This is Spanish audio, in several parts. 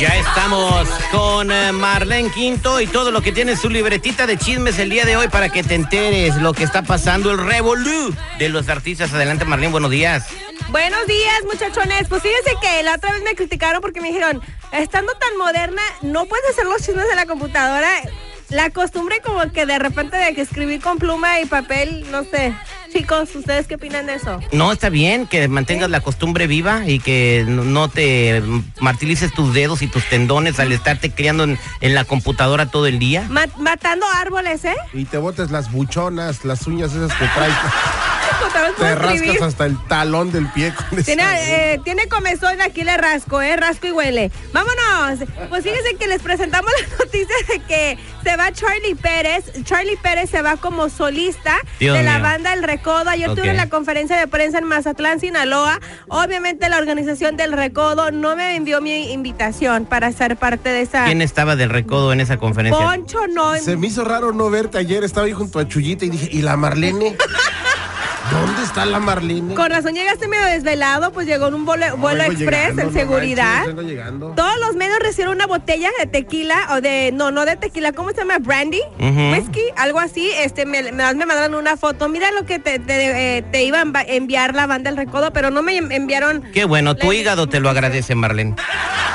Ya estamos con eh, Marlene Quinto y todo lo que tiene su libretita de chismes el día de hoy para que te enteres lo que está pasando, el revolú de los artistas. Adelante Marlene, buenos días. Buenos días, muchachones. Pues fíjense que la otra vez me criticaron porque me dijeron, estando tan moderna, no puedes hacer los chismes de la computadora. La costumbre como que de repente de que escribir con pluma y papel, no sé. Chicos, ¿ustedes qué opinan de eso? No, está bien que mantengas la costumbre viva y que no- no te martirices tus dedos y tus tendones al estarte criando en, en la computadora todo el día. Ma- matando árboles, ¿eh? Y te botes las buchonas, las uñas esas que traes. Puedo Te rascas hasta el talón del pie con Tiene, eh, tiene comezón, aquí le rasco, ¿eh? Rasco y huele. Vámonos. Pues fíjense que les presentamos la noticia de que se va Charlie Pérez. Charlie Pérez se va como solista Dios de la mío. banda El Recodo. Ayer tuve la conferencia de prensa en Mazatlán, Sinaloa. Obviamente la organización del Recodo no me envió mi invitación para ser parte de esa... ¿Quién estaba del recodo en esa conferencia? Poncho no... Se me hizo raro no verte ayer. Estaba ahí junto a Chuyita y dije, ¿y la Marlene? ¿Dónde está la Marlene? Con razón llegaste medio desvelado, pues llegó en un vuelo, vuelo express llegando, en no seguridad. manches, vengo llegando. Todos los medios recibieron una botella de tequila o de no no de tequila, ¿cómo se llama? Brandy, Ujú. whisky, algo así. Este me, me, me mandaron una foto. Mira lo que te, te, eh, te iba a enviar la banda del recodo, pero no me enviaron. Qué bueno, tu hígado te lo agradece, Marlene.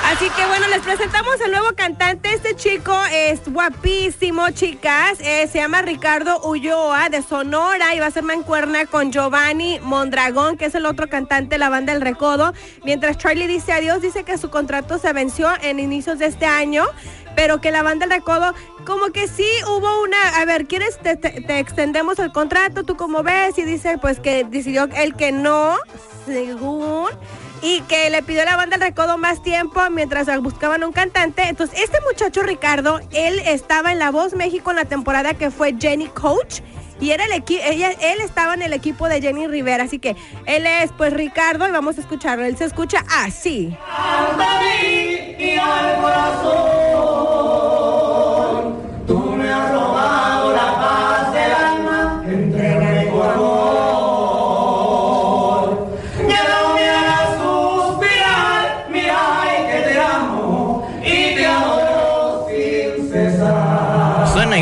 Así que bueno, les presentamos al nuevo cantante. Este chico es guapísimo, chicas. Eh, se llama Ricardo Ulloa de Sonora y va a ser mancuerna con Giovanni Mondragón, que es el otro cantante de la banda El Recodo. Mientras Charlie dice adiós, dice que su contrato se venció en inicios de este año. Pero que la banda El Recodo, como que sí hubo una. A ver, ¿quieres? Te, te- te extendemos el contrato, ¿tú cómo ves? Y dice, pues que decidió él que no, según y que le pidió la banda el recodo más tiempo mientras buscaban un cantante. Entonces, este muchacho Ricardo, él estaba en La Voz México en la temporada que fue Jenny Coach. Y era el ella, él estaba en el equipo de Jenny Rivera, así que él es pues Ricardo y vamos a escucharlo. Él se escucha así. ¿Suena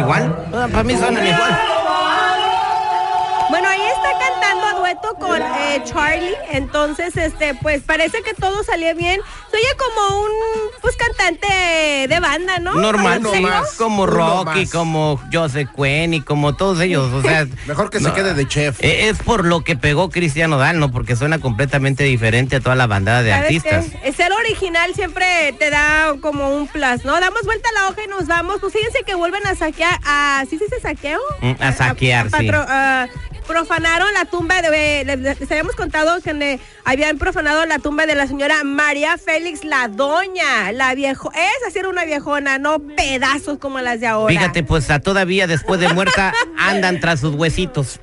igual? Ah, Para mí suenan igual. Ahí está cantando a dueto con eh, Charlie. Entonces, este, pues parece que todo salió bien. Se oye como un pues cantante de banda, ¿no? Normal, sí, más, como Rocky, más. como Joseph Quinn y como todos ellos, o sea... Mejor que se no, quede de chef. eh, Es por lo que pegó Cristiano Dal, ¿no? Porque suena completamente diferente a toda la bandada de ¿Sabes artistas. qué? Ser original siempre te da como un plus, ¿no? Damos vuelta a la hoja y nos vamos. Pues fíjense que vuelven a saquear, a, ¿sí se dice saqueo? Mm, a saquear, sí. patro- a- profanaron la tumba de, le- les habíamos contado que ne- habían profanado la tumba de la señora María Félix la doña, la viejo, esa sí era una viejona, no pedazos como las de ahora. Fíjate, pues a todavía después de muerta andan tras sus huesitos.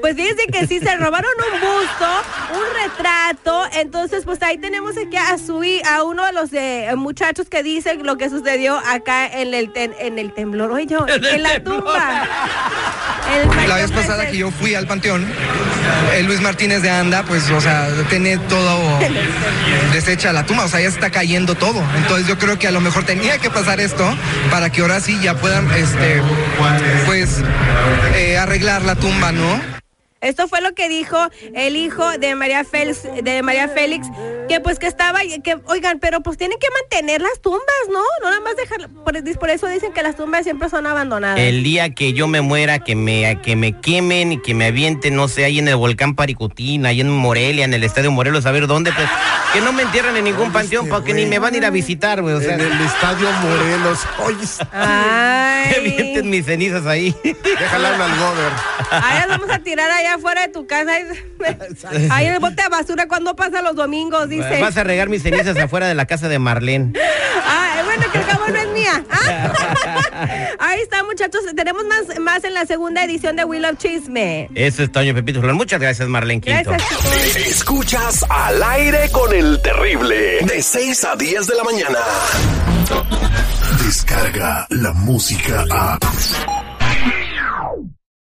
Pues fíjense que sí, se robaron un busto, un retrato. Entonces, pues ahí tenemos aquí a su hi- a uno de los eh, muchachos que dice lo que sucedió acá en el ten- en el temblor, oye, yo, en, la tumba. El La vez pasada que yo fui al panteón, el Luis Martínez de Anda, pues, o sea, tiene todo deshecha la tumba, o sea, ya está cayendo todo. Entonces yo creo que a lo mejor tenía que pasar esto para que ahora sí ya puedan, este, pues, eh, arreglar la tumba, ¿no? Esto fue lo que dijo el hijo de María Félix, de María Félix, que pues que estaba, que oigan, pero pues tienen que mantener las tumbas, ¿no? No nada más dejar, por, por eso dicen que las tumbas siempre son abandonadas. El día que yo me muera, que me, que me quemen y que me avienten, no sé, ahí en el volcán Paricutín, ahí en Morelia, en el estadio Morelos, a ver dónde, pues, que no me entierren en ningún panteón, porque ni me van a ir a visitar, güey, o sea, en el estadio Morelos. Oye, que Ay. avienten mis cenizas ahí. déjala al gober. Ahí las vamos a tirar allá afuera de tu casa. Ahí en el bote de basura cuando pasa los domingos, dice. Vas a regar mis cenizas afuera de la casa de Marlene. Ah, bueno, que el cabo no es mía. Ah. Ahí está, muchachos. Tenemos más, más en la segunda edición de Will of Chisme. Eso es Toño Pepito. Muchas gracias, Marlene Quinto. Gracias. Escuchas al aire con el terrible. De 6 a 10 de la mañana. Descarga la música a.